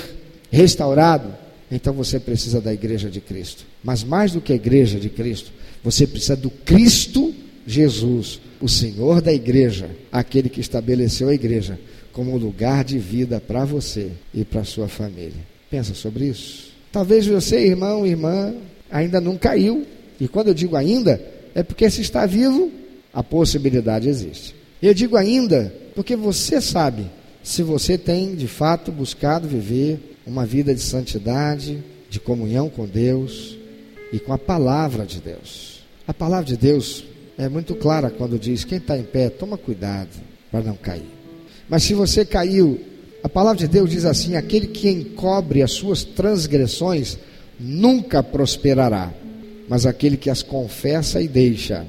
B: restaurado? Então você precisa da igreja de Cristo. Mas mais do que a igreja de Cristo, você precisa do Cristo Jesus, o Senhor da igreja, aquele que estabeleceu a igreja como lugar de vida para você e para sua família. Pensa sobre isso. Talvez você, irmão, irmã, ainda não caiu. E quando eu digo ainda, é porque se está vivo, a possibilidade existe. Eu digo ainda porque você sabe se você tem de fato buscado viver uma vida de santidade, de comunhão com Deus e com a palavra de Deus. A palavra de Deus é muito clara quando diz: quem está em pé, toma cuidado para não cair. Mas se você caiu, a palavra de Deus diz assim: aquele que encobre as suas transgressões nunca prosperará, mas aquele que as confessa e deixa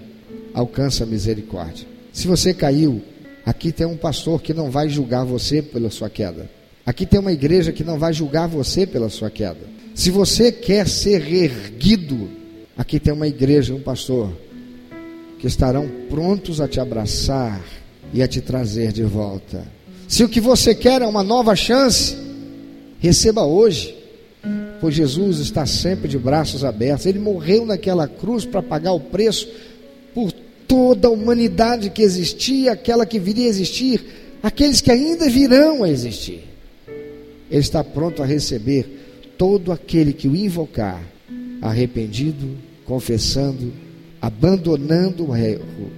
B: alcança misericórdia. Se você caiu, aqui tem um pastor que não vai julgar você pela sua queda. Aqui tem uma igreja que não vai julgar você pela sua queda. Se você quer ser erguido, aqui tem uma igreja, um pastor, que estarão prontos a te abraçar e a te trazer de volta. Se o que você quer é uma nova chance, receba hoje, pois Jesus está sempre de braços abertos. Ele morreu naquela cruz para pagar o preço por toda a humanidade que existia, aquela que viria a existir, aqueles que ainda virão a existir. Ele está pronto a receber todo aquele que o invocar, arrependido, confessando, abandonando o erro,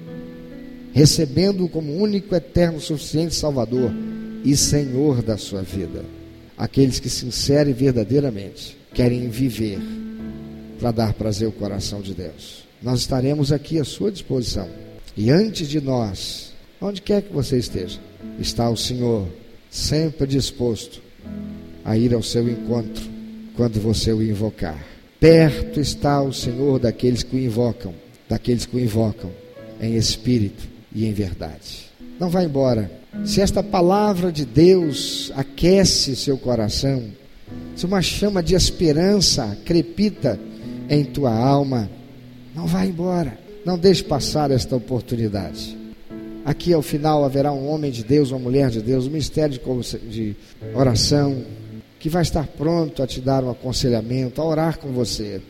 B: recebendo-o como único, eterno, suficiente Salvador e Senhor da sua vida. Aqueles que sinceramente e verdadeiramente querem viver para dar prazer ao coração de Deus. Nós estaremos aqui à sua disposição. E antes de nós, onde quer que você esteja, está o Senhor sempre disposto a ir ao seu encontro quando você o invocar. Perto está o Senhor daqueles que o invocam, daqueles que o invocam em espírito e em verdade. Não vá embora. Se esta palavra de Deus aquece seu coração, se uma chama de esperança crepita em tua alma, não vá embora. Não deixe passar esta oportunidade. Aqui ao final haverá um homem de Deus, uma mulher de Deus, um mistério de oração, que vai estar pronto a te dar um aconselhamento, a orar com você,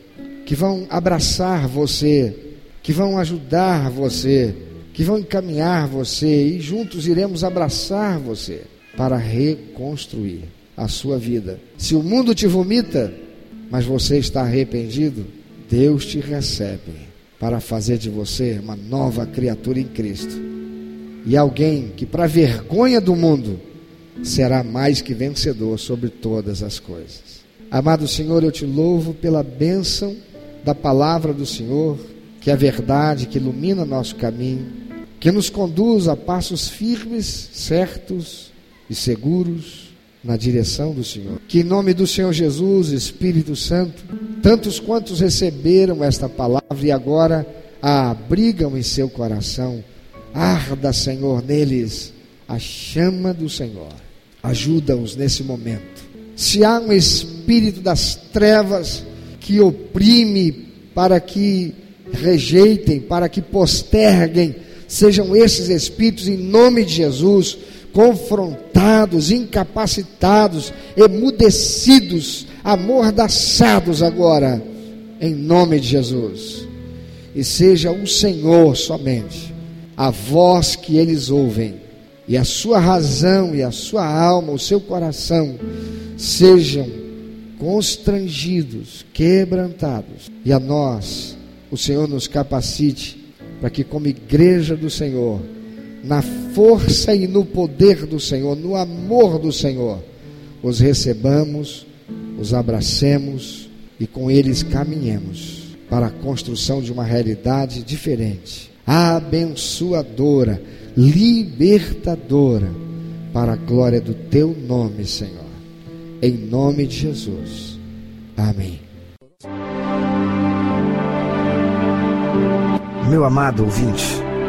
B: que vão abraçar você, que vão ajudar você, que vão encaminhar você e juntos iremos abraçar você para reconstruir a sua vida. Se o mundo te vomita, mas você está arrependido, Deus te recebe para fazer de você uma nova criatura em Cristo. E alguém que, para vergonha do mundo, será mais que vencedor sobre todas as coisas. Amado Senhor, eu te louvo pela bênção da palavra do Senhor, que é a verdade que ilumina nosso caminho, que nos conduz a passos firmes, certos e seguros na direção do Senhor. Que em nome do Senhor Jesus, Espírito Santo, tantos quantos receberam esta palavra e agora a abrigam em seu coração, arda, Senhor, neles a chama do Senhor Ajuda-os nesse momento. Se há um espírito das trevas que oprime para que rejeitem, para que posterguem, sejam esses espíritos, em nome de Jesus, confrontados, incapacitados, emudecidos, amordaçados agora, em nome de Jesus. E seja o Senhor somente a voz que eles ouvem e a sua razão e a sua alma, o seu coração sejam constrangidos, quebrantados, e a nós, o Senhor nos capacite
C: para que, como igreja do Senhor, na força e no poder do Senhor, no amor do Senhor, os recebamos, os abracemos e com eles caminhemos para a construção de uma realidade diferente, abençoadora, libertadora, para a glória do teu nome, Senhor. Em nome de Jesus. Amém.
B: Meu amado ouvinte,